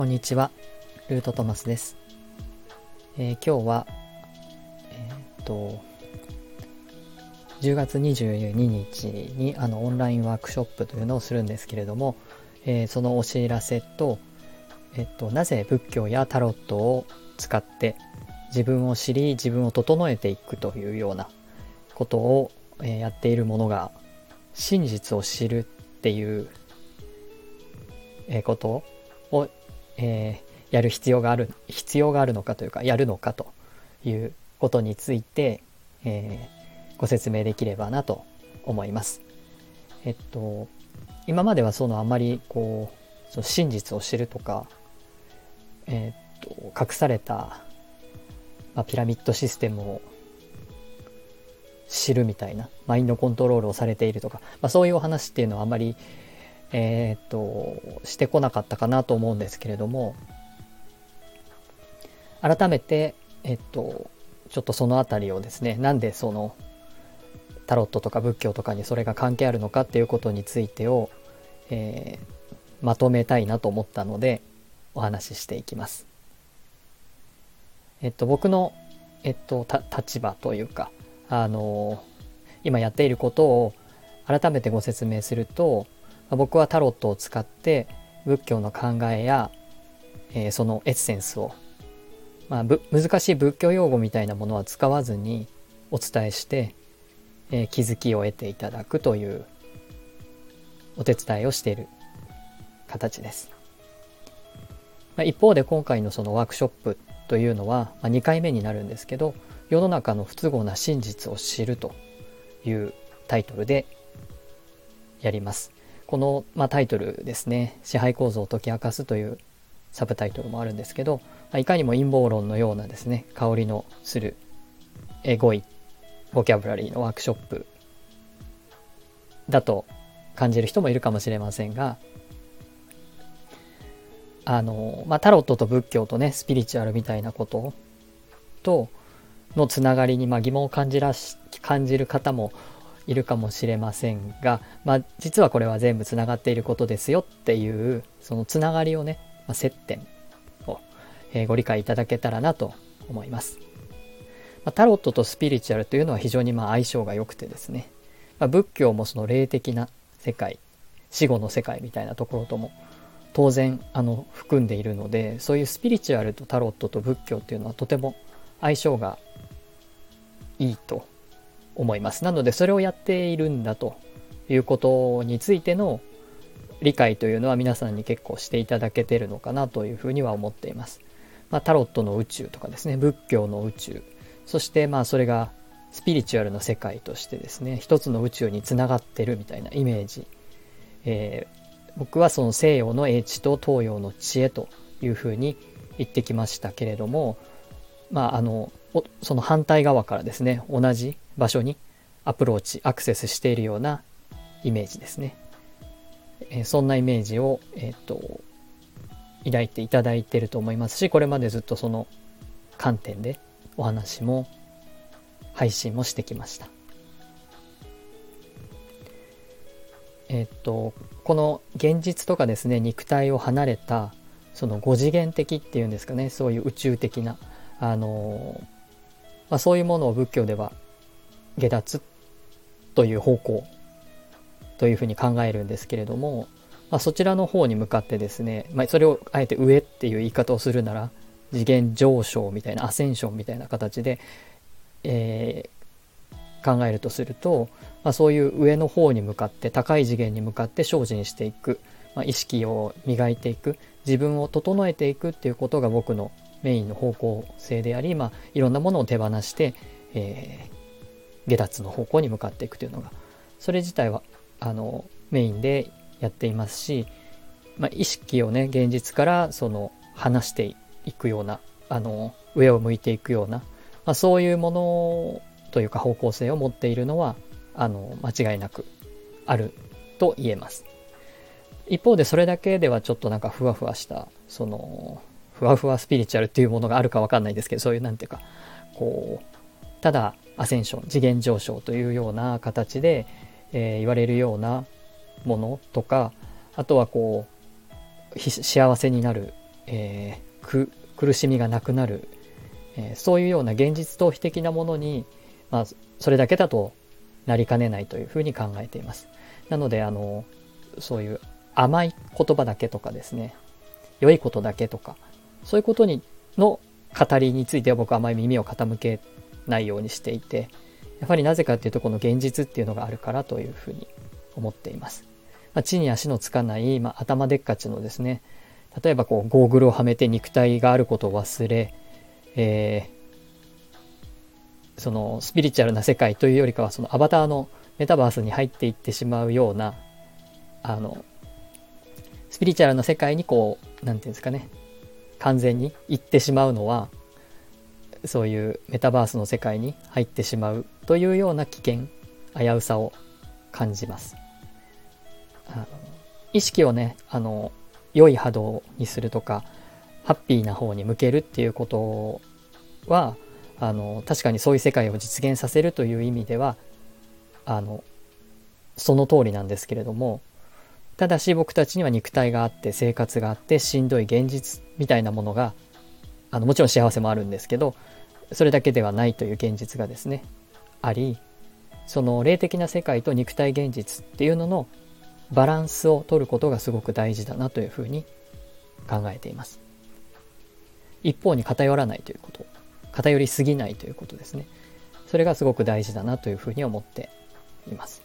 こんにちは、ルートトマスです。えー今日は、えーっと、10月22日にあのオンラインワークショップというのをするんですけれども、えーそのお知らせと、えっと、なぜ仏教やタロットを使って自分を知り自分を整えていくというようなことを、えやっているものが真実を知るっていう、えことを、えーやる必要がある必要があるのかというかやるのかということについて、えーご説明できればなと思います。えっと今まではそのあまりこうその真実を知るとか、えっと隠された、まあ、ピラミッドシステムを知るみたいなマインドコントロールをされているとか、まあ、そういうお話っていうのはあまりえーっとしてこなかったかなと思うんですけれども改めてえっとちょっとそのあたりをですねなんでそのタロットとか仏教とかにそれが関係あるのかっていうことについてを、えーまとめたいなと思ったのでお話ししていきます。えっと僕のえっと立場というかあの今やっていることを改めてご説明すると僕はタロットを使って仏教の考えや、えーそのエッセンスを、まあ、難しい仏教用語みたいなものは使わずにお伝えして、えー気づきを得ていただくというお手伝いをしている形です。まあ一方で今回のそのワークショップというのは、まあ、2回目になるんですけど世の中の不都合な真実を知るというタイトルでやります。この、まあ、タイトルですね支配構造を解き明かすというサブタイトルもあるんですけど、まあいかにも陰謀論のようなですね香りのするえ語彙ボキャブラリーのワークショップだと感じる人もいるかもしれませんがあの、まあ、タロットと仏教とねスピリチュアルみたいなこととのつながりに、まあ、疑問を感じらし感じる方もいるかもしれませんが、まあ、実はこれは全部つながっていることですよっていうそのつながりをね、まあ、接点を、えーご理解いただけたらなと思います。まあ、タロットとスピリチュアルというのは非常にまあ相性が良くてですね、まあ、仏教もその霊的な世界死後の世界みたいなところとも当然あの含んでいるのでそういうスピリチュアルとタロットと仏教っていうのはとても相性がいいと思います。なのでそれをやっているんだということについての理解というのは皆さんに結構していただけてるのかなというふうには思っています、まあ、タロットの宇宙とかですね仏教の宇宙。そしてまあそれがスピリチュアルの世界としてですね一つの宇宙につながってるみたいなイメージ、えー僕はその西洋の英知と東洋の知恵というふうに言ってきましたけれどもまああのその反対側からですね同じ場所にアプローチアクセスしているようなイメージですね、えーそんなイメージを、えー、と抱いていただいていると思いますしこれまでずっとその観点でお話も配信もしてきました。えっとこの現実とかですね肉体を離れたその5次元的っていうんですかねそういう宇宙的なあのまあ、そういうものを仏教では下脱という方向というふうに考えるんですけれども、まあ、そちらの方に向かってですね、まあ、それをあえて上っていう言い方をするなら次元上昇みたいなアセンションみたいな形で、えー考えるとすると、まあ、そういう上の方に向かって高い次元に向かって精進していく、まあ、意識を磨いていく自分を整えていくっていうことが僕のメインの方向性であり、まあ、いろんなものを手放して、えー下脱の方向に向かっていくというのがそれ自体はあのメインでやっていますし、まあ、意識をね現実からその離していくようなあの上を向いていくような、まあ、そういうものというか方向性を持っているのはあの間違いなくあると言えます。一方でそれだけではちょっとなんかふわふわしたそのふわふわスピリチュアルっていうものがあるかわかんないですけどそういうなんていうかこうただアセンション次元上昇というような形で、えー言われるようなものとかあとはこう幸せになる、えー、苦しみがなくなる、えー、そういうような現実逃避的なものに、まあ、それだけだとなりかねないというふうに考えています。なので、あの、そういう甘い言葉だけとかですね、良いことだけとか、そういうことにの語りについては僕はあまり耳を傾けないようにしていて、やはりなぜかっていうとこの現実っていうのがあるからというふうに思っています。まあ、地に足のつかない、まあ、頭でっかちのですね、例えばこうゴーグルをはめて肉体があることを忘れ、えー、そのスピリチュアルな世界というよりかはそのアバターのメタバースに入っていってしまうようなあのスピリチュアルな世界にこう何て言うんですかね完全に行ってしまうのはそういうメタバースの世界に入ってしまうというような危険危うさを感じます。意識をねあの良い波動にするとかハッピーな方に向けるっていうことはあの確かにそういう世界を実現させるという意味ではあのその通りなんですけれどもただし僕たちには肉体があって生活があってしんどい現実みたいなものがあのもちろん幸せもあるんですけどそれだけではないという現実がですねありその霊的な世界と肉体現実っていうののバランスを取ることがすごく大事だなというふうに考えています。一方に偏らないということ。偏りすぎないということですね。それがすごく大事だなというふうに思っています。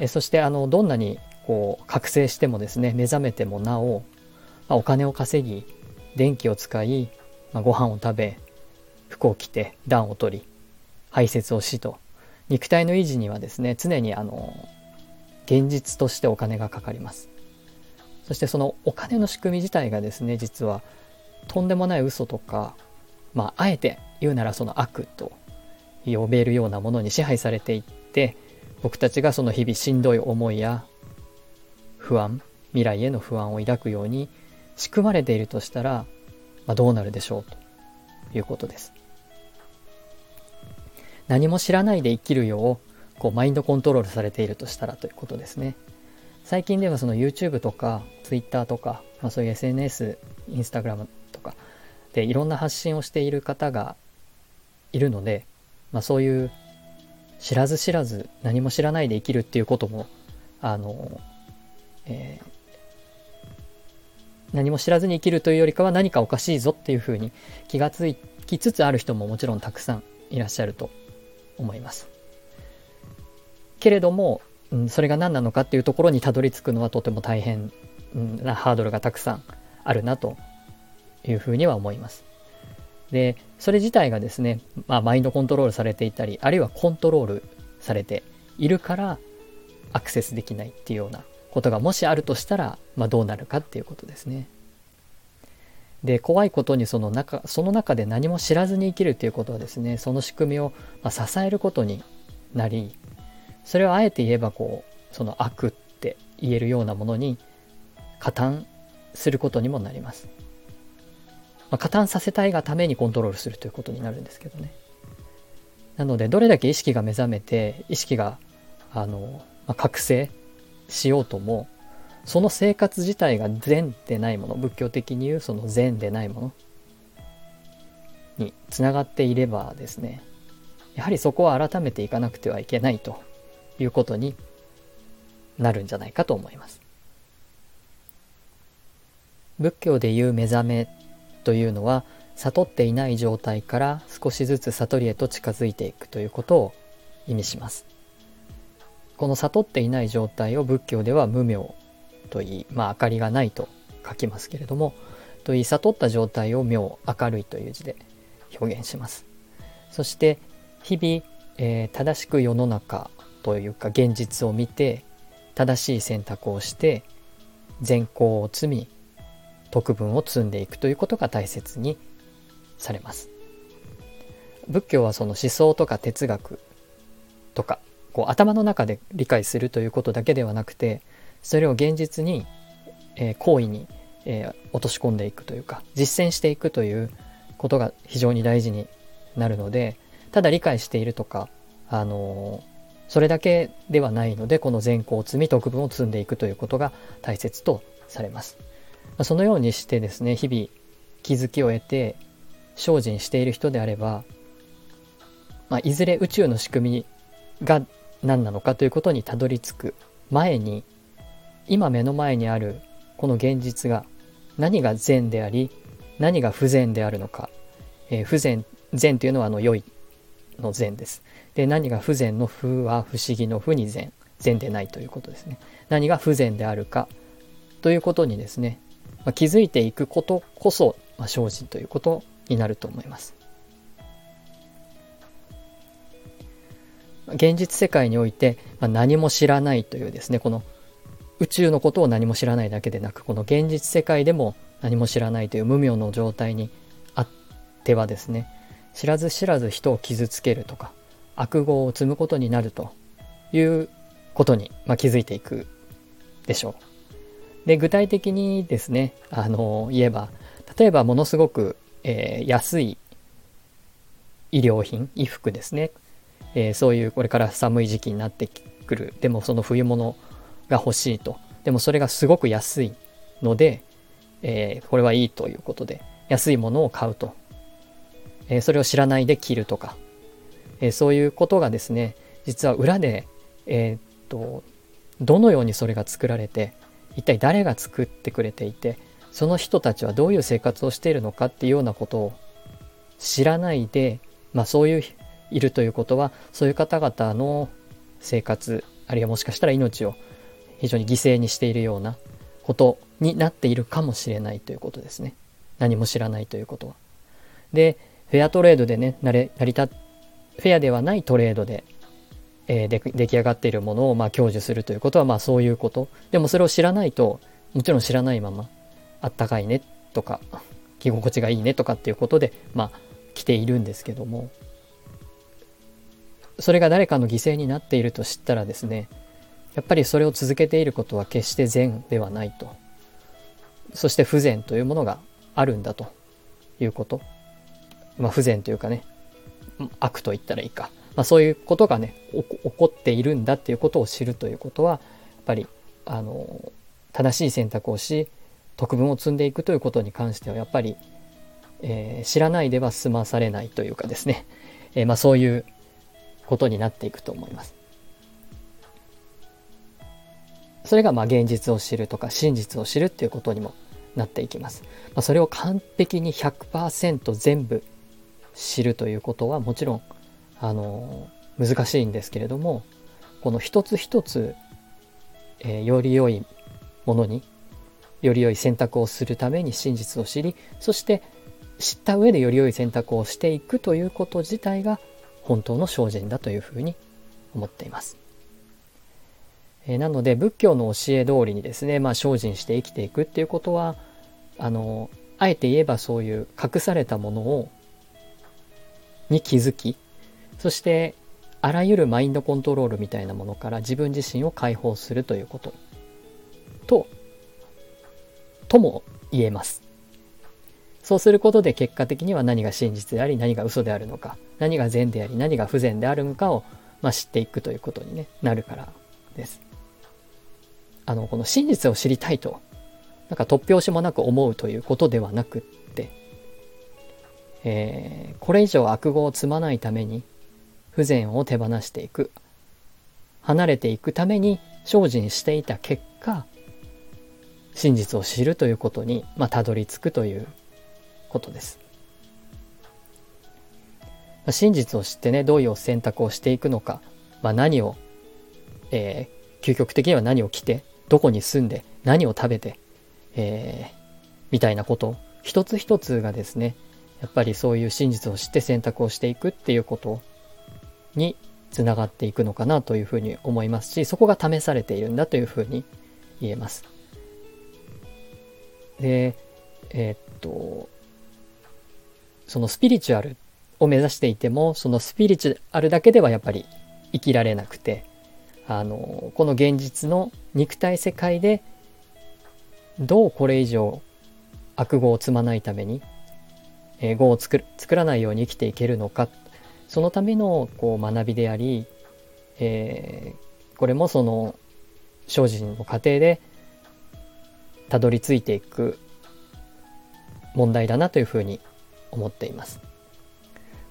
えそしてあのどんなにこう覚醒してもですね目覚めてもなお、まあ、お金を稼ぎ電気を使い、まあ、ご飯を食べ服を着て暖を取り排泄をしと肉体の維持にはですね常にあの現実としてお金がかかります。そしてそのお金の仕組み自体がですね、実はとんでもない嘘とか、まあ、あえて言うならその悪と呼べるようなものに支配されていって、僕たちがその日々しんどい思いや不安、未来への不安を抱くように仕組まれているとしたら、まあ、どうなるでしょうということです。何も知らないで生きるようこうマインドコントロールされているとしたらということですね。最近ではその YouTube とか Twitter とか、まあ、そういう SNS、Instagram とかでいろんな発信をしている方がいるので、まあ、そういう知らず知らず何も知らないで生きるっていうこともあの、えー、何も知らずに生きるというよりかは何かおかしいぞっていうふうに気がつきつつある人ももちろんたくさんいらっしゃると思います。けれども、うん、それが何なのかっていうところにたどり着くのはとても大変なハードルがたくさんあるなというふうには思います。で、それ自体がですね、まあ、マインドコントロールされていたり、あるいはコントロールされているからアクセスできないっていうようなことがもしあるとしたら、まあ、どうなるかっていうことですね。で、怖いことにその中、その中で何も知らずに生きるっていうことはですね、その仕組みを支えることになり、それをあえて言えばこうその悪って言えるようなものに加担することにもなります、まあ、加担させたいがためにコントロールするということになるんですけどねなのでどれだけ意識が目覚めて意識があの、まあ、覚醒しようともその生活自体が善でないもの仏教的に言うその善でないものにつながっていればですねやはりそこは改めていかなくてはいけないということになるんじゃないかと思います。仏教でいう目覚めというのは悟っていない状態から少しずつ悟りへと近づいていくということを意味します。この悟っていない状態を仏教では無明といい、まあ明かりがないと書きますけれども、といい悟った状態を明、明るいという字で表現します。そして日々、えー、正しく世の中というか現実を見て正しい選択をして善行を積み徳分を積んでいくということが大切にされます仏教はその思想とか哲学とかこう頭の中で理解するということだけではなくてそれを現実に、えー、行為に、えー、落とし込んでいくというか実践していくということが非常に大事になるのでただ理解しているとかあのーそれだけではないので、この善行を積み、徳分を積んでいくということが大切とされます。そのようにしてですね日々気づきを得て精進している人であれば、まあ、いずれ宇宙の仕組みが何なのかということにたどり着く前に今目の前にあるこの現実が何が善であり何が不善であるのか、えー、不善善というのはあの良いの善です。で何が不善の不は不思議の不に善。善でないということですね。何が不善であるかということにですね、まあ、気づいていくことこそ、まあ、精進ということになると思います。現実世界において、まあ、何も知らないというですねこの宇宙のことを何も知らないだけでなくこの現実世界でも何も知らないという無明の状態にあってはですね知らず知らず人を傷つけるとか悪業を積むことになるということに、まあ、気づいていくでしょう。で具体的にですねあの言えば例えばものすごく、えー、安い医療品衣服ですね、えー、そういうこれから寒い時期になってくる。でもその冬物が欲しいと。でもそれがすごく安いので、えー、これはいいということで安いものを買うと。えそれを知らないで切るとか、えそういうことがですね実は裏で、え、っとどのようにそれが作られて一体誰が作ってくれていてその人たちはどういう生活をしているのかっていうようなことを知らないで、まあ、そういういるということはそういう方々の生活あるいはもしかしたら命を非常に犠牲にしているようなことになっているかもしれないということですね何も知らないということは。でフェアトレードでね、成り立っ、フェアではないトレードで、えー、で出来上がっているものをまあ享受するということはまあそういうこと。でもそれを知らないと、もちろん知らないまま、あったかいねとか、着心地がいいねとかっていうことで、まあ来ているんですけども、それが誰かの犠牲になっていると知ったらですね、やっぱりそれを続けていることは決して善ではないと。そして不善というものがあるんだということ。まあ、不全というかね、悪と言ったらいいか。まあ、そういうことがね、起こっているんだっていうことを知るということは、やっぱり、あの、正しい選択をし、特分を積んでいくということに関しては、やっぱり、えー、知らないでは済まされないというかですね、えー、まあ、そういうことになっていくと思います。それがまあ現実を知るとか真実を知るっていうことにもなっていきます。まあ、それを完璧に100%全部知るということはもちろんあの難しいんですけれどもこの一つ一つ、えー、より良いものにより良い選択をするために真実を知りそして知った上でより良い選択をしていくということ自体が本当の精進だというふうに思っています。えー、なので仏教の教え通りにですね、まあ、精進して生きていくっていうことはあのあえて言えばそういう隠されたものをに気づき、そしてあらゆるマインドコントロールみたいなものから自分自身を解放するということと、とも言えます。そうすることで結果的には何が真実であり何が嘘であるのか、何が善であり何が不善であるのかを、まあ、知っていくということに、ね、なるからです。あの、この真実を知りたいと、なんか突拍子もなく思うということではなくって、えー、これ以上悪語を積まないために不全を手放していく離れていくために精進していた結果真実を知るということにまあたどり着くということです。真実を知ってねどういう選択をしていくのか、まあ、何を、えー、究極的には何を着てどこに住んで何を食べて、えー、みたいなこと一つ一つがですねやっぱりそういう真実を知って選択をしていくっていうことにつながっていくのかなというふうに思いますし、そこが試されているんだというふうに言えます。で、えー、っと、そのスピリチュアルを目指していても、そのスピリチュアルだけではやっぱり生きられなくて、あの、この現実の肉体世界でどうこれ以上悪語を積まないためにえー、語を作る作らないように生きていけるのかそのためのこう学びであり、えー、これもその精進の過程でたどり着いていく問題だなというふうに思っています。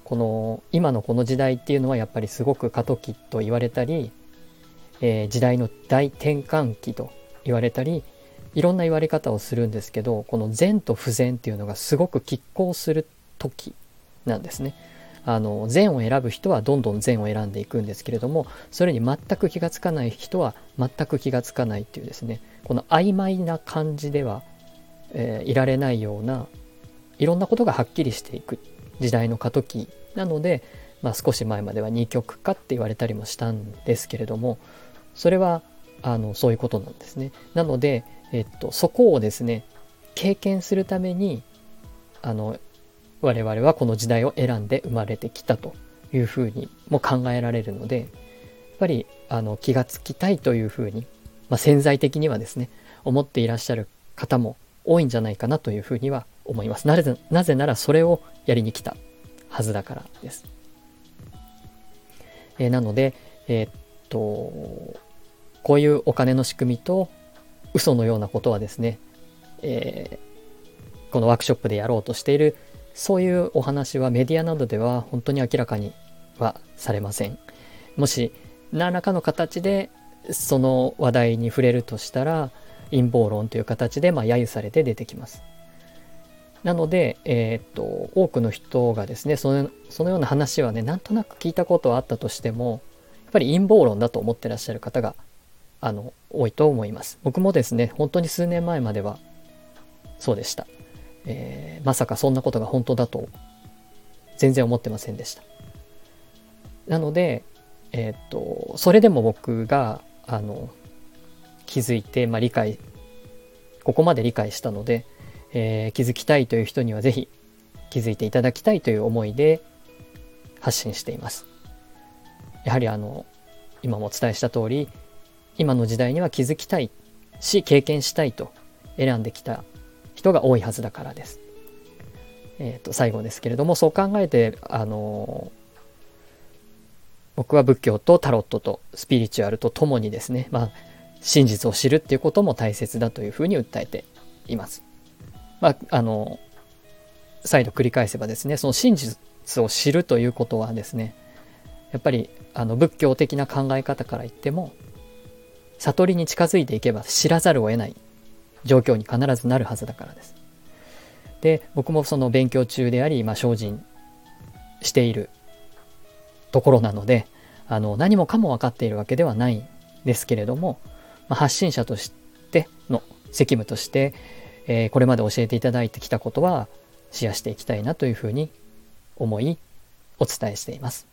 この今のこの時代っていうのはやっぱりすごく過渡期と言われたり、えー、時代の大転換期と言われたりいろんな言われ方をするんですけどこの善と不善っていうのがすごく拮抗する時なんですね。あの善を選ぶ人はどんどん善を選んでいくんですけれどもそれに全く気がつかない人は全く気がつかないっていうですねこの曖昧な感じでは、えー、いられないようないろんなことがはっきりしていく時代の過渡期なので、まあ、少し前までは二極化って言われたりもしたんですけれどもそれはあのそういうことなんですね。なので、えっと、そこをですね経験するためにあの我々はこの時代を選んで生まれてきたというふうにも考えられるのでやっぱりあの気がつきたいというふうに、まあ、潜在的にはですね思っていらっしゃる方も多いんじゃないかなというふうには思います。なぜなぜならそれをやりに来たはずだからです。えー、なので、えー、っと、こういうお金の仕組みと嘘のようなことはですね、えー、このワークショップでやろうとしているそういうお話はメディアなどでは本当に明らかにはされません。もし何らかの形でその話題に触れるとしたら陰謀論という形でまあ揶揄されて出てきます。なので、えー、っと多くの人がですねそのそのような話はねなんとなく聞いたことはあったとしてもやっぱり陰謀論だと思ってらっしゃる方があの多いと思います。僕もですね本当に数年前まではそうでした。えー、まさかそんなことが本当だと全然思ってませんでした。なので、えー、っと、それでも僕が、あの、気づいて、まあ、理解、ここまで理解したので、えー、気づきたいという人にはぜひ気づいていただきたいという思いで発信しています。やはりあの、今もお伝えした通り、今の時代には気づきたいし、経験したいと選んできた人が多いはずだからです。えっ、ー、と、最後ですけれども、そう考えて、あの僕は仏教とタロットとスピリチュアルとともにですね、まあ、真実を知るっていうことも大切だというふうに訴えています。まあ、あの、再度繰り返せばですね、その真実を知るということはですね、やっぱりあの仏教的な考え方から言っても、悟りに近づいていけば知らざるを得ない状況に必ずなるはずだからです。で、僕もその勉強中であり、まあ、精進しているところなので、あの、何もかも分かっているわけではないんですけれども、まあ、発信者としての責務として、えー、これまで教えていただいてきたことはシェアしていきたいなというふうに思い、お伝えしています。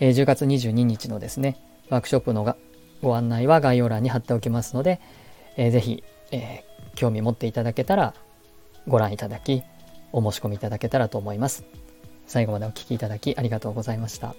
えー、10月22日のですね、ワークショップのご案内は概要欄に貼っておきますので、えー、ぜひ、えー、興味持っていただけたらご覧いただき、お申し込みいただけたらと思います。最後までお聴きいただきありがとうございました。